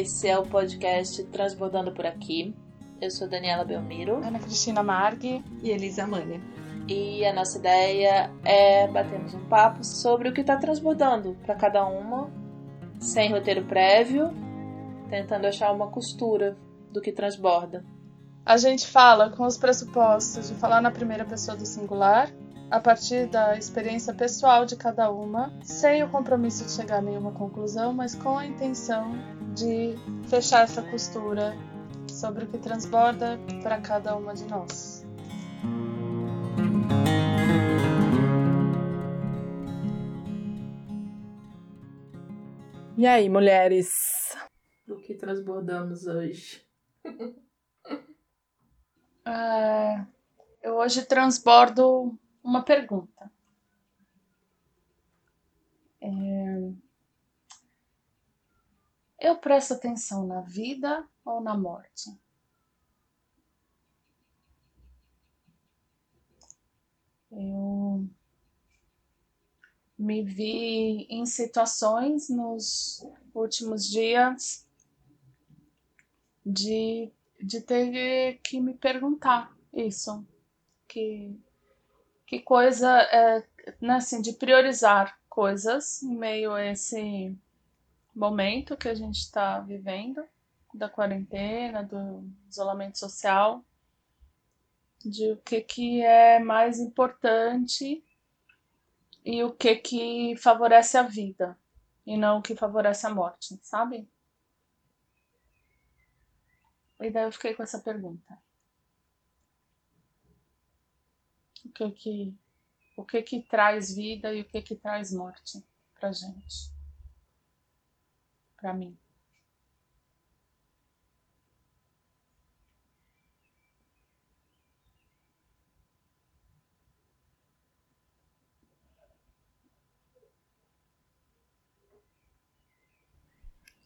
Esse é o podcast Transbordando por Aqui. Eu sou Daniela Belmiro. Ana Cristina Marg e Elisa Mania. E a nossa ideia é batermos um papo sobre o que está transbordando para cada uma, sem roteiro prévio, tentando achar uma costura do que transborda. A gente fala com os pressupostos de falar na primeira pessoa do singular, a partir da experiência pessoal de cada uma, sem o compromisso de chegar a nenhuma conclusão, mas com a intenção de fechar essa costura sobre o que transborda para cada uma de nós. E aí, mulheres? Do que transbordamos hoje? é, eu hoje transbordo uma pergunta. É, eu presto atenção na vida ou na morte? Eu me vi em situações nos últimos dias de, de ter que me perguntar isso. Que, que coisa, é, né, assim, de priorizar coisas em meio a esse momento que a gente está vivendo da quarentena, do isolamento social, de o que, que é mais importante e o que que favorece a vida e não o que favorece a morte, sabe? E daí eu fiquei com essa pergunta. O que que o que que traz vida e o que que traz morte pra gente? Pra mim.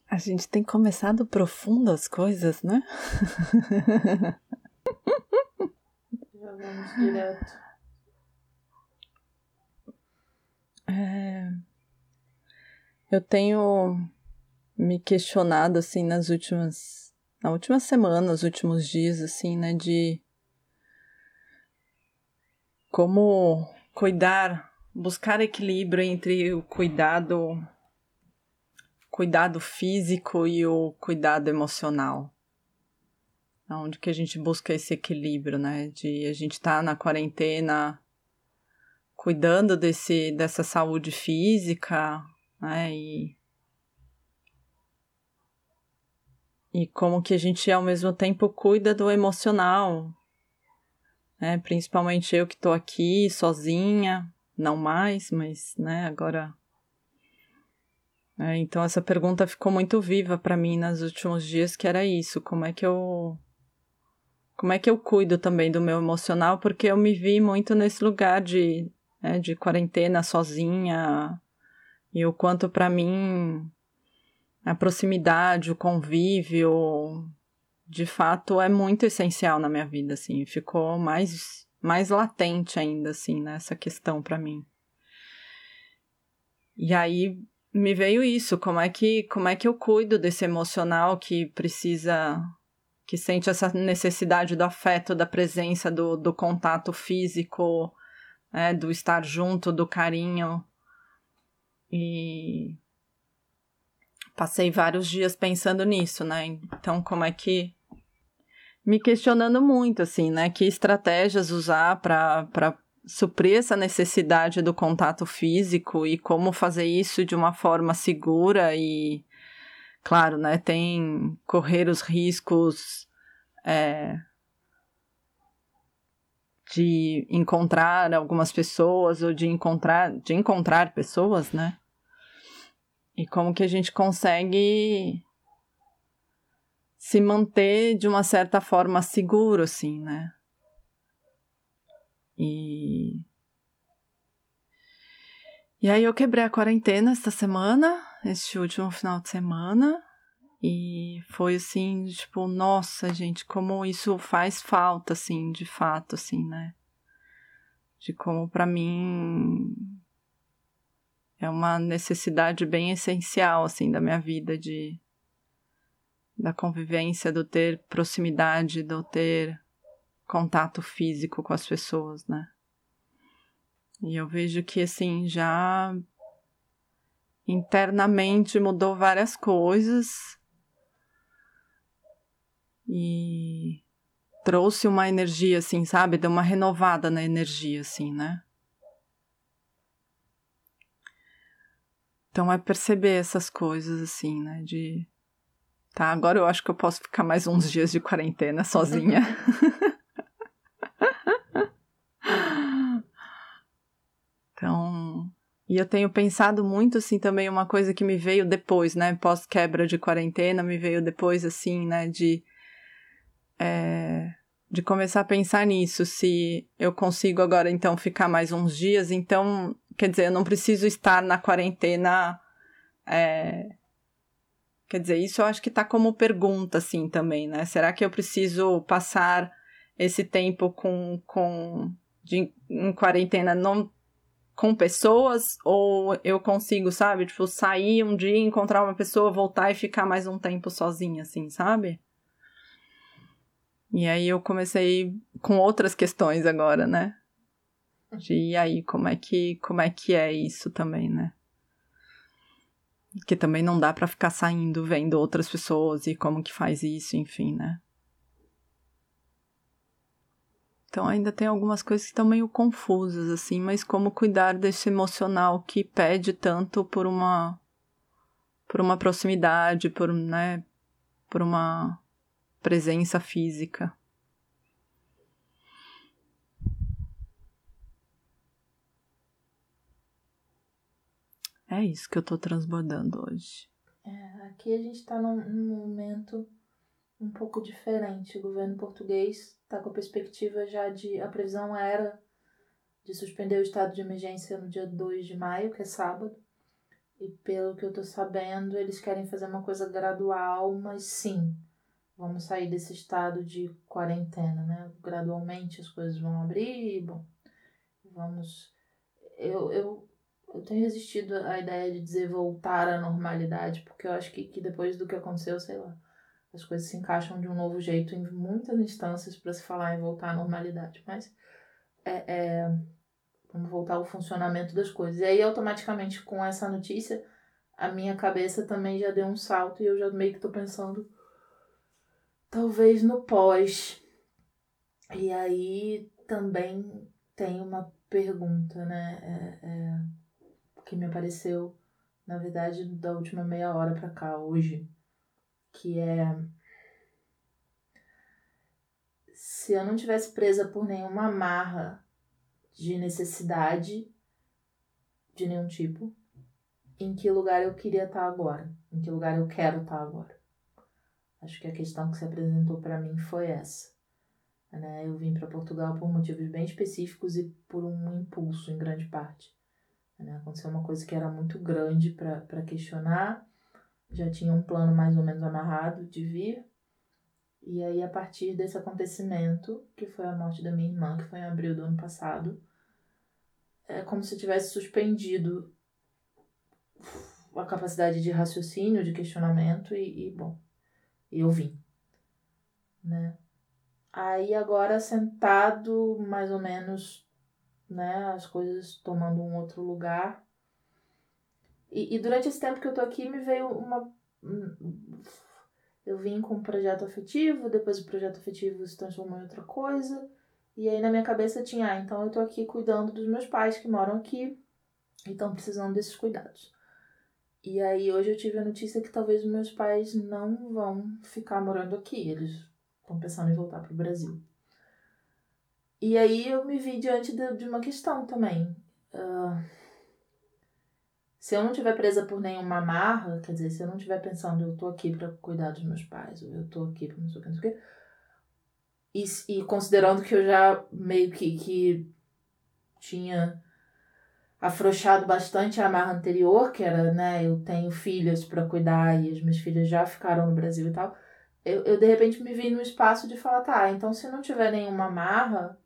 A gente tem começado profundo as coisas, né? Já vamos direto. Eu tenho me questionado assim nas últimas na última semana, nos últimos dias assim, né, de como cuidar, buscar equilíbrio entre o cuidado cuidado físico e o cuidado emocional. Onde que a gente busca esse equilíbrio, né? De a gente estar tá na quarentena cuidando desse, dessa saúde física, né? E, e como que a gente ao mesmo tempo cuida do emocional, né? Principalmente eu que estou aqui sozinha, não mais, mas, né? Agora é, então essa pergunta ficou muito viva para mim nos últimos dias, que era isso, como é que eu como é que eu cuido também do meu emocional, porque eu me vi muito nesse lugar de, né, de quarentena sozinha, e o quanto para mim a proximidade, o convívio, de fato é muito essencial na minha vida, assim, ficou mais mais latente ainda assim nessa questão para mim. E aí me veio isso, como é que como é que eu cuido desse emocional que precisa que sente essa necessidade do afeto, da presença, do, do contato físico, né, do estar junto, do carinho. E passei vários dias pensando nisso, né? Então, como é que me questionando muito assim, né, que estratégias usar para suprir essa necessidade do contato físico e como fazer isso de uma forma segura e, claro, né, tem correr os riscos é, de encontrar algumas pessoas ou de encontrar, de encontrar pessoas, né? E como que a gente consegue se manter de uma certa forma seguro, assim, né? E. E aí eu quebrei a quarentena esta semana, este último final de semana. E foi assim, tipo, nossa, gente, como isso faz falta, assim, de fato, assim, né? De como para mim é uma necessidade bem essencial, assim, da minha vida de da convivência, do ter proximidade, do ter contato físico com as pessoas, né? E eu vejo que assim já internamente mudou várias coisas e trouxe uma energia assim, sabe? Deu uma renovada na energia assim, né? Então é perceber essas coisas assim, né? De tá, agora eu acho que eu posso ficar mais uns dias de quarentena sozinha. então, e eu tenho pensado muito assim também uma coisa que me veio depois, né? Pós quebra de quarentena, me veio depois assim, né? De é, de começar a pensar nisso, se eu consigo agora então ficar mais uns dias, então Quer dizer, eu não preciso estar na quarentena. É... Quer dizer, isso eu acho que está como pergunta, assim, também, né? Será que eu preciso passar esse tempo com, com de, em quarentena não com pessoas ou eu consigo, sabe? Tipo, sair um dia, encontrar uma pessoa, voltar e ficar mais um tempo sozinha, assim, sabe? E aí eu comecei com outras questões agora, né? De, e aí, como é que como é que é isso também, né? Que também não dá para ficar saindo vendo outras pessoas e como que faz isso, enfim, né? Então ainda tem algumas coisas que estão meio confusas assim, mas como cuidar desse emocional que pede tanto por uma por uma proximidade, por, né, por uma presença física. É isso que eu tô transbordando hoje. É, aqui a gente está num, num, momento um pouco diferente. O governo português está com a perspectiva já de. A previsão era de suspender o estado de emergência no dia 2 de maio, que é sábado. E pelo que eu tô sabendo, eles querem fazer uma coisa gradual, mas sim, vamos sair desse estado de quarentena, né? Gradualmente as coisas vão abrir, bom, vamos. Eu, eu eu tenho resistido à ideia de dizer voltar à normalidade, porque eu acho que, que depois do que aconteceu, sei lá, as coisas se encaixam de um novo jeito em muitas instâncias para se falar em voltar à normalidade. Mas é, é, vamos voltar ao funcionamento das coisas. E aí, automaticamente, com essa notícia, a minha cabeça também já deu um salto e eu já meio que tô pensando, talvez no pós. E aí também tem uma pergunta, né? É, é que me apareceu, na verdade, da última meia hora para cá, hoje, que é se eu não tivesse presa por nenhuma amarra de necessidade de nenhum tipo, em que lugar eu queria estar agora? Em que lugar eu quero estar agora? Acho que a questão que se apresentou para mim foi essa. Né? Eu vim para Portugal por motivos bem específicos e por um impulso, em grande parte. Né? Aconteceu uma coisa que era muito grande para questionar, já tinha um plano mais ou menos amarrado de vir. E aí, a partir desse acontecimento, que foi a morte da minha irmã, que foi em abril do ano passado, é como se eu tivesse suspendido a capacidade de raciocínio, de questionamento e, e bom, eu vim, né? Aí agora sentado mais ou menos né? As coisas tomando um outro lugar. E, e durante esse tempo que eu tô aqui, me veio uma. Eu vim com um projeto afetivo, depois o projeto afetivo se transformou em outra coisa. E aí na minha cabeça tinha, ah, então eu tô aqui cuidando dos meus pais que moram aqui e estão precisando desses cuidados. E aí hoje eu tive a notícia que talvez meus pais não vão ficar morando aqui, eles estão pensando em voltar para o Brasil. E aí eu me vi diante de, de uma questão também. Uh, se eu não estiver presa por nenhuma amarra, quer dizer, se eu não estiver pensando, eu tô aqui para cuidar dos meus pais, ou eu tô aqui para não sei o que, não sei o que, e, e considerando que eu já meio que, que tinha afrouxado bastante a amarra anterior, que era, né, eu tenho filhas para cuidar e as minhas filhas já ficaram no Brasil e tal, eu, eu de repente me vi no espaço de falar, tá, então se não tiver nenhuma amarra,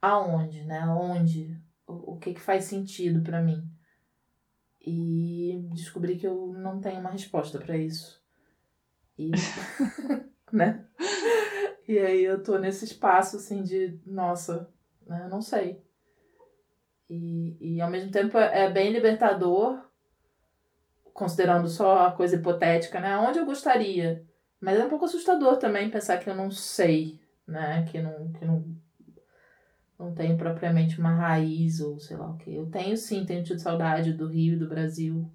aonde, né? Onde? O, o que, que faz sentido para mim? E descobri que eu não tenho uma resposta para isso. E, né? E aí eu tô nesse espaço, assim, de, nossa, né, eu não sei. E, e ao mesmo tempo é bem libertador, considerando só a coisa hipotética, né? Onde eu gostaria. Mas é um pouco assustador também pensar que eu não sei, né? Que não, que não, não tenho propriamente uma raiz ou sei lá o que. Eu tenho sim, tenho tido saudade do Rio, do Brasil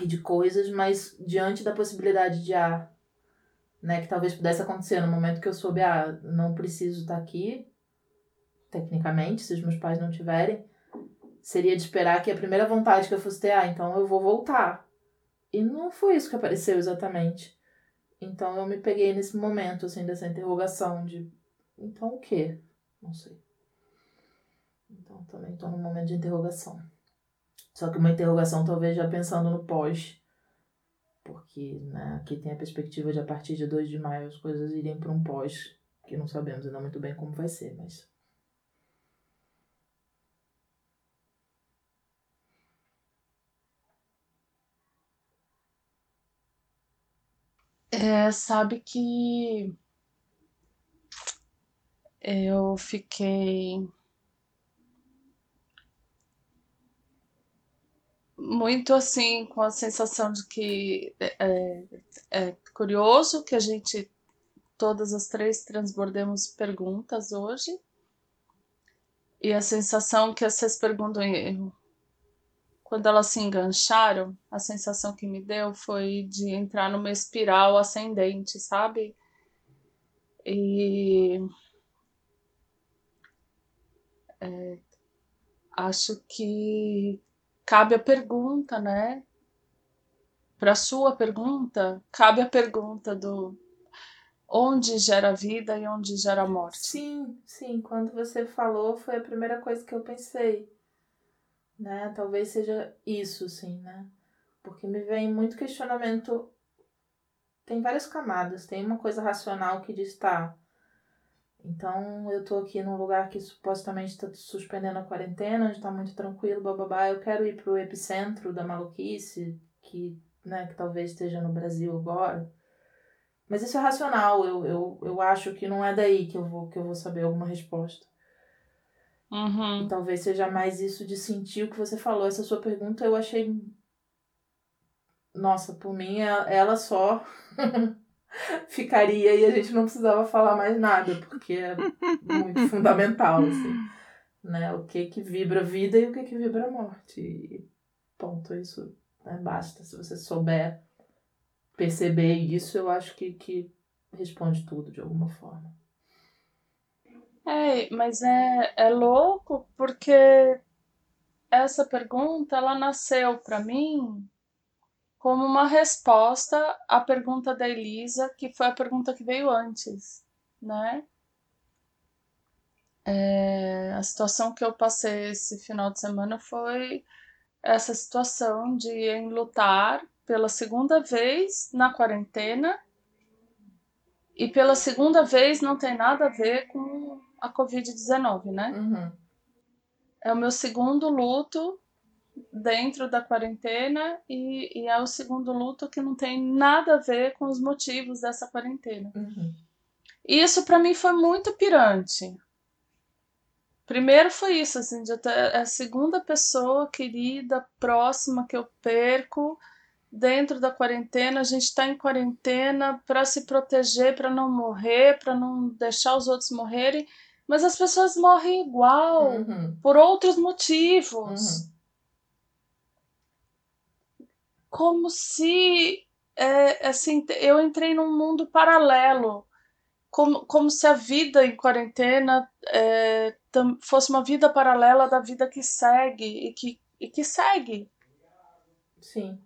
e de coisas, mas diante da possibilidade de ah, né, que talvez pudesse acontecer no momento que eu soube, ah, não preciso estar aqui, tecnicamente, se os meus pais não tiverem, seria de esperar que a primeira vontade que eu fosse ter, ah, então eu vou voltar. E não foi isso que apareceu exatamente. Então eu me peguei nesse momento, assim, dessa interrogação de, então o quê? Não sei. Então também estou num momento de interrogação. Só que uma interrogação talvez já pensando no pós. Porque né, aqui tem a perspectiva de a partir de 2 de maio as coisas irem para um pós, que não sabemos ainda muito bem como vai ser, mas. É, sabe que eu fiquei muito assim com a sensação de que é, é, é curioso que a gente todas as três transbordemos perguntas hoje. E a sensação que essas perguntas quando elas se engancharam a sensação que me deu foi de entrar numa espiral ascendente sabe e é, acho que cabe a pergunta, né? Para a sua pergunta, cabe a pergunta do onde gera vida e onde gera morte. Sim, sim. Quando você falou, foi a primeira coisa que eu pensei. Né? Talvez seja isso, sim, né? Porque me vem muito questionamento. Tem várias camadas. Tem uma coisa racional que diz, tá, então eu tô aqui num lugar que supostamente está suspendendo a quarentena, onde tá muito tranquilo, bababá. Eu quero ir pro epicentro da maluquice, que, né, que talvez esteja no Brasil agora. Mas isso é racional, eu, eu, eu acho que não é daí que eu vou, que eu vou saber alguma resposta. Uhum. Talvez seja mais isso de sentir o que você falou. Essa sua pergunta eu achei. Nossa, por mim ela só ficaria e a gente não precisava falar mais nada, porque é muito fundamental, assim, né? O que que vibra vida e o que que vibra morte. E ponto, isso né? basta. Se você souber perceber isso, eu acho que, que responde tudo de alguma forma. É, mas é, é louco porque essa pergunta, ela nasceu para mim como uma resposta à pergunta da Elisa, que foi a pergunta que veio antes, né? É, a situação que eu passei esse final de semana foi essa situação de enlutar pela segunda vez na quarentena e pela segunda vez não tem nada a ver com a Covid-19, né? Uhum. É o meu segundo luto dentro da quarentena e, e, é o segundo luto que não tem nada a ver com os motivos dessa quarentena. Uhum. Isso para mim foi muito pirante. Primeiro foi isso, assim, de é a segunda pessoa querida, próxima que eu perco dentro da quarentena. A gente está em quarentena para se proteger, para não morrer, para não deixar os outros morrerem. Mas as pessoas morrem igual, uhum. por outros motivos. Uhum como se é, assim eu entrei num mundo paralelo como, como se a vida em quarentena é, fosse uma vida paralela da vida que segue e que, e que segue sim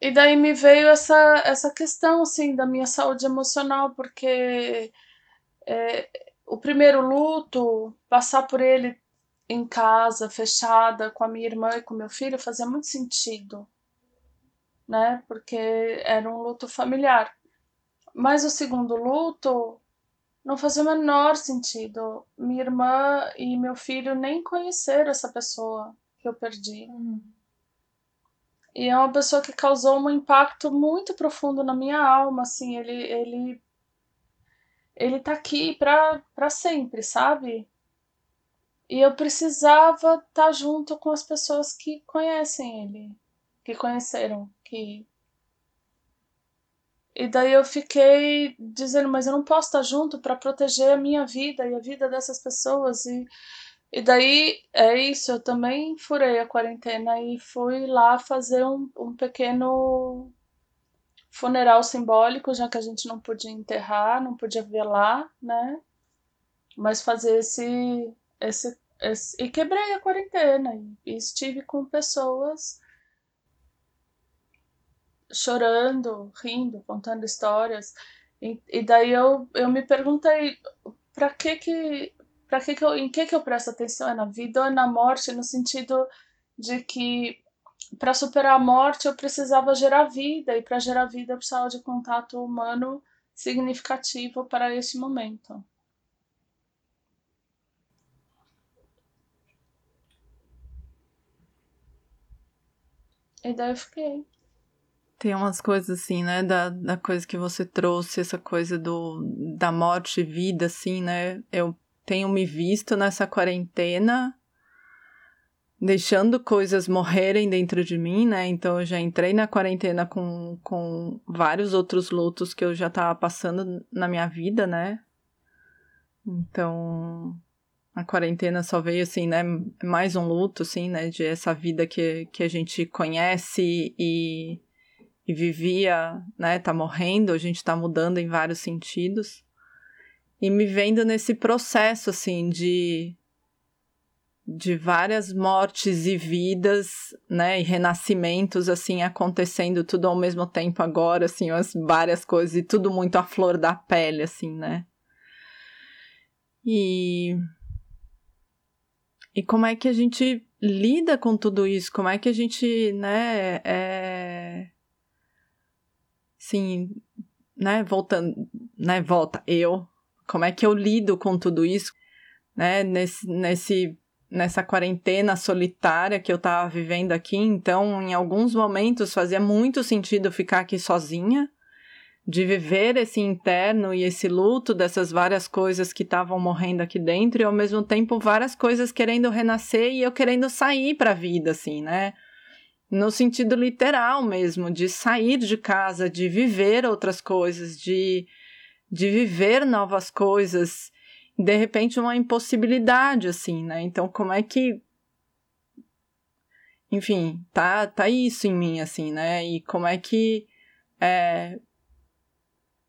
e daí me veio essa essa questão assim da minha saúde emocional porque é, o primeiro luto passar por ele em casa, fechada, com a minha irmã e com meu filho, fazia muito sentido, né? Porque era um luto familiar. Mas o segundo luto não fazia o menor sentido. Minha irmã e meu filho nem conheceram essa pessoa que eu perdi. Uhum. E é uma pessoa que causou um impacto muito profundo na minha alma, assim, ele ele ele tá aqui pra, pra sempre, sabe? E eu precisava estar tá junto com as pessoas que conhecem ele, que conheceram, que e daí eu fiquei dizendo, mas eu não posso estar junto para proteger a minha vida e a vida dessas pessoas. E, e daí é isso, eu também furei a quarentena e fui lá fazer um, um pequeno funeral simbólico, já que a gente não podia enterrar, não podia velar, né? Mas fazer esse, esse, esse e quebrei a quarentena e estive com pessoas chorando, rindo, contando histórias. E, e daí eu, eu me perguntei para que que para que que eu, em que que eu presto atenção é na vida ou é na morte no sentido de que para superar a morte eu precisava gerar vida e para gerar vida eu precisava de contato humano significativo para este momento. E daí eu fiquei. Tem umas coisas assim, né, da, da coisa que você trouxe, essa coisa do, da morte e vida, assim, né? Eu tenho me visto nessa quarentena deixando coisas morrerem dentro de mim, né? Então eu já entrei na quarentena com, com vários outros lutos que eu já tava passando na minha vida, né? Então a quarentena só veio assim, né? Mais um luto, assim, né? De essa vida que, que a gente conhece e e vivia, né, tá morrendo, a gente tá mudando em vários sentidos. E me vendo nesse processo assim de de várias mortes e vidas, né, e renascimentos assim acontecendo tudo ao mesmo tempo agora, assim, as várias coisas e tudo muito à flor da pele assim, né? E e como é que a gente lida com tudo isso? Como é que a gente, né, é, sim, né, voltando, né, volta, eu, como é que eu lido com tudo isso, né, nesse, nesse, nessa quarentena solitária que eu tava vivendo aqui, então, em alguns momentos fazia muito sentido ficar aqui sozinha, de viver esse interno e esse luto dessas várias coisas que estavam morrendo aqui dentro e ao mesmo tempo várias coisas querendo renascer e eu querendo sair para a vida assim, né? no sentido literal mesmo, de sair de casa, de viver outras coisas, de, de viver novas coisas. De repente, uma impossibilidade, assim, né? Então, como é que. Enfim, tá, tá isso em mim, assim, né? E como é que. É,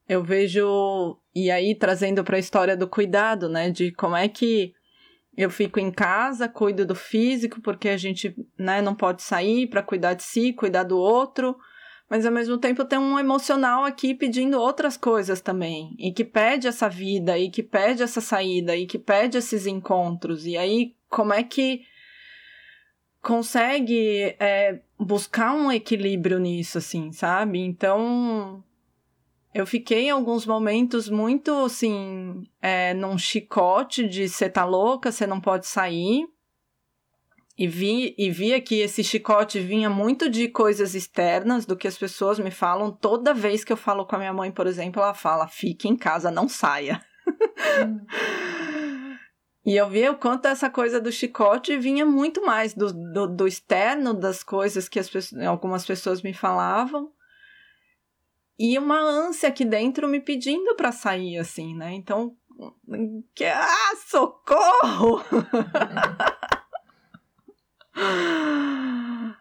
eu vejo. E aí, trazendo para a história do cuidado, né? De como é que eu fico em casa, cuido do físico, porque a gente né, não pode sair para cuidar de si, cuidar do outro, mas ao mesmo tempo tem um emocional aqui pedindo outras coisas também, e que pede essa vida, e que pede essa saída, e que pede esses encontros. E aí, como é que consegue é, buscar um equilíbrio nisso, assim, sabe? Então, eu fiquei em alguns momentos muito assim, é, num chicote de você tá louca, você não pode sair. E vi, e via que esse chicote vinha muito de coisas externas, do que as pessoas me falam. Toda vez que eu falo com a minha mãe, por exemplo, ela fala: fique em casa, não saia. Hum. e eu via o quanto essa coisa do chicote vinha muito mais do, do, do externo, das coisas que as, algumas pessoas me falavam e uma ânsia aqui dentro me pedindo para sair, assim, né? Então, que, ah, socorro!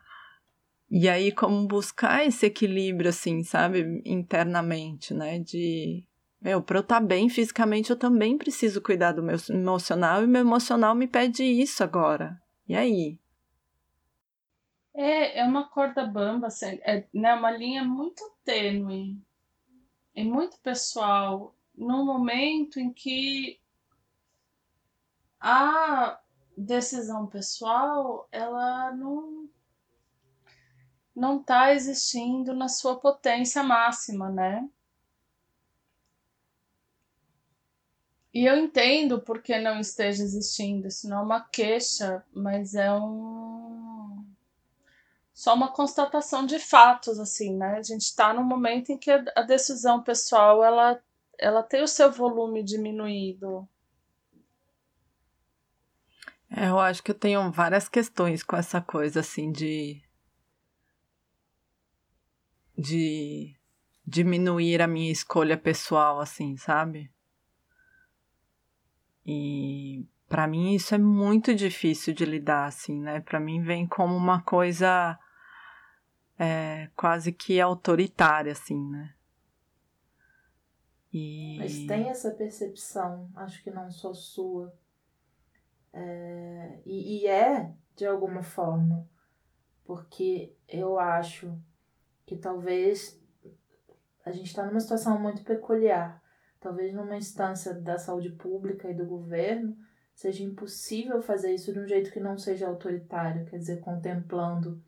e aí, como buscar esse equilíbrio, assim, sabe, internamente, né? De, meu, para eu estar tá bem fisicamente, eu também preciso cuidar do meu emocional, e meu emocional me pede isso agora. E aí? É, é uma corda bamba, assim, é né, uma linha muito tênue e muito pessoal, num momento em que a decisão pessoal ela não não está existindo na sua potência máxima, né? E eu entendo porque não esteja existindo, isso não é uma queixa, mas é um só uma constatação de fatos, assim, né? A gente está num momento em que a decisão pessoal ela, ela tem o seu volume diminuído. É, eu acho que eu tenho várias questões com essa coisa, assim, de. de diminuir a minha escolha pessoal, assim, sabe? E para mim isso é muito difícil de lidar, assim, né? Para mim vem como uma coisa é, quase que autoritária, assim, né? E... Mas tem essa percepção, acho que não só sua. É, e, e é, de alguma forma, porque eu acho que talvez a gente está numa situação muito peculiar. Talvez numa instância da saúde pública e do governo seja impossível fazer isso de um jeito que não seja autoritário, quer dizer, contemplando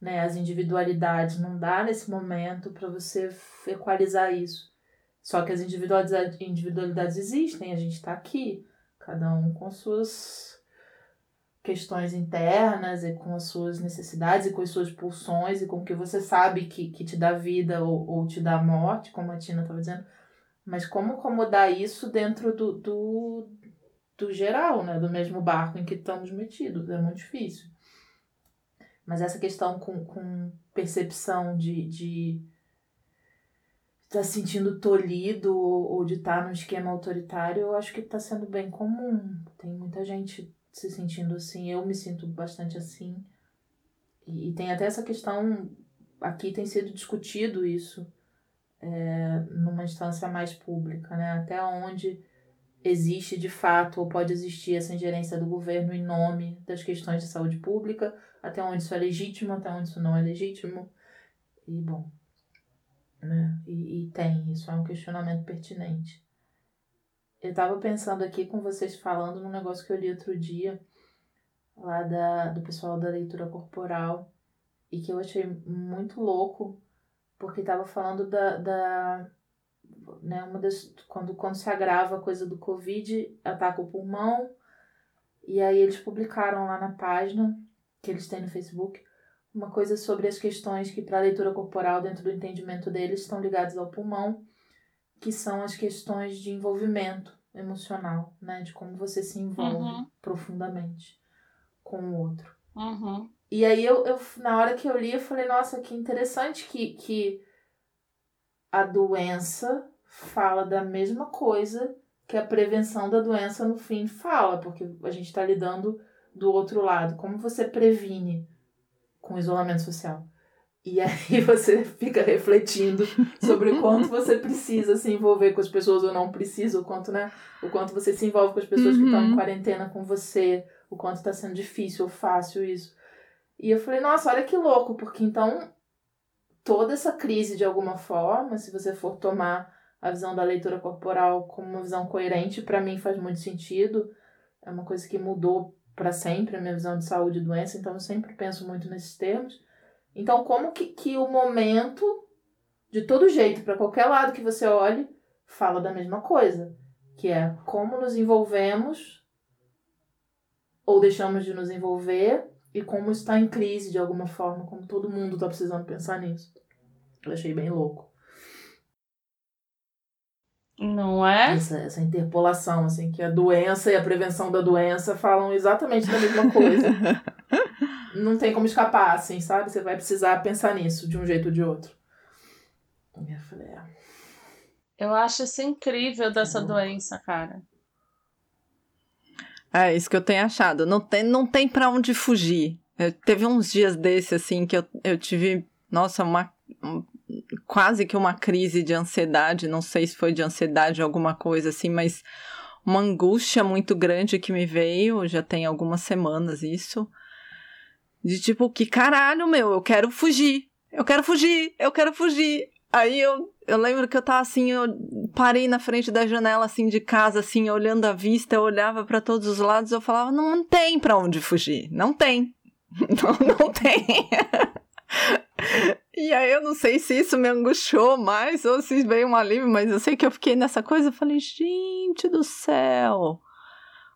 né, as individualidades. Não dá nesse momento para você equalizar isso. Só que as individualidades, individualidades existem, a gente está aqui, cada um com suas questões internas e com as suas necessidades e com as suas pulsões e com o que você sabe que, que te dá vida ou, ou te dá morte, como a Tina estava dizendo. Mas como acomodar isso dentro do, do, do geral, né? Do mesmo barco em que estamos metidos. É muito difícil. Mas essa questão com, com percepção de, de tá sentindo tolhido ou, ou de estar tá num esquema autoritário, eu acho que está sendo bem comum. Tem muita gente se sentindo assim. Eu me sinto bastante assim. E, e tem até essa questão, aqui tem sido discutido isso é, numa instância mais pública, né? Até onde existe de fato ou pode existir essa ingerência do governo em nome das questões de saúde pública, até onde isso é legítimo, até onde isso não é legítimo. E bom, né? E, e tem, isso é um questionamento pertinente. Eu estava pensando aqui com vocês falando num negócio que eu li outro dia, lá da, do pessoal da leitura corporal, e que eu achei muito louco, porque estava falando da, da né, uma das, quando, quando se agrava a coisa do Covid, ataca o pulmão, e aí eles publicaram lá na página que eles têm no Facebook uma coisa sobre as questões que para a leitura corporal dentro do entendimento deles estão ligadas ao pulmão, que são as questões de envolvimento emocional, né, de como você se envolve uhum. profundamente com o outro. Uhum. E aí eu, eu, na hora que eu li, eu falei, nossa, que interessante que, que a doença fala da mesma coisa que a prevenção da doença no fim fala, porque a gente está lidando do outro lado. Como você previne com isolamento social? E aí você fica refletindo sobre o quanto você precisa se envolver com as pessoas ou não precisa, o quanto, né? O quanto você se envolve com as pessoas uhum. que estão em quarentena com você, o quanto está sendo difícil ou fácil isso. E eu falei, nossa, olha que louco, porque então toda essa crise, de alguma forma, se você for tomar a visão da leitura corporal como uma visão coerente, para mim faz muito sentido. É uma coisa que mudou para sempre a minha visão de saúde e doença, então eu sempre penso muito nesses termos. Então, como que, que o momento, de todo jeito, para qualquer lado que você olhe, fala da mesma coisa, que é como nos envolvemos ou deixamos de nos envolver e como está em crise de alguma forma, como todo mundo está precisando pensar nisso. Eu achei bem louco. Não é? Essa, essa interpolação, assim, que a doença e a prevenção da doença falam exatamente da mesma coisa. Não tem como escapar, assim, sabe? Você vai precisar pensar nisso de um jeito ou de outro. Eu falei, é. Eu acho isso incrível dessa é doença, cara. É isso que eu tenho achado. Não tem, não tem para onde fugir. Eu, teve uns dias desse, assim, que eu, eu tive, nossa, uma, quase que uma crise de ansiedade, não sei se foi de ansiedade ou alguma coisa assim, mas uma angústia muito grande que me veio, já tem algumas semanas isso, de tipo, que caralho, meu, eu quero fugir, eu quero fugir, eu quero fugir. Aí eu, eu lembro que eu tava assim, eu parei na frente da janela assim de casa, assim, olhando a vista, eu olhava para todos os lados, eu falava, não, não tem para onde fugir, não tem. Não, não tem. E aí eu não sei se isso me angustiou mais ou se veio um alívio, mas eu sei que eu fiquei nessa coisa, eu falei, gente do céu,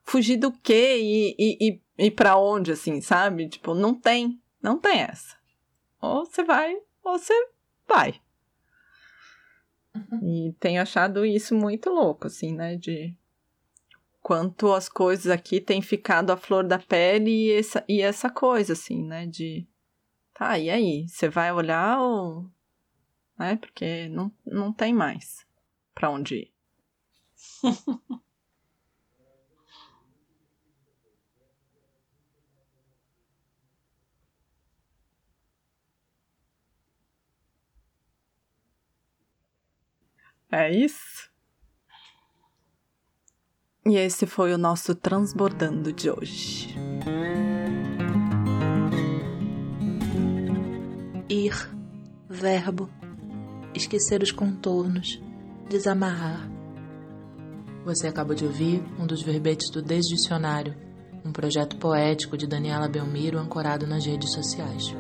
fugir do quê e, e, e, e para onde, assim, sabe? Tipo, não tem, não tem essa. Ou você vai, ou você vai. E tenho achado isso muito louco, assim, né? De quanto as coisas aqui têm ficado à flor da pele e essa, e essa coisa, assim, né? De. Tá, e aí? Você vai olhar ou. Né? Porque não, não tem mais pra onde ir. É isso. E esse foi o nosso Transbordando de hoje. Verbo, esquecer os contornos, desamarrar. Você acabou de ouvir um dos verbetes do Desdicionário, um projeto poético de Daniela Belmiro ancorado nas redes sociais.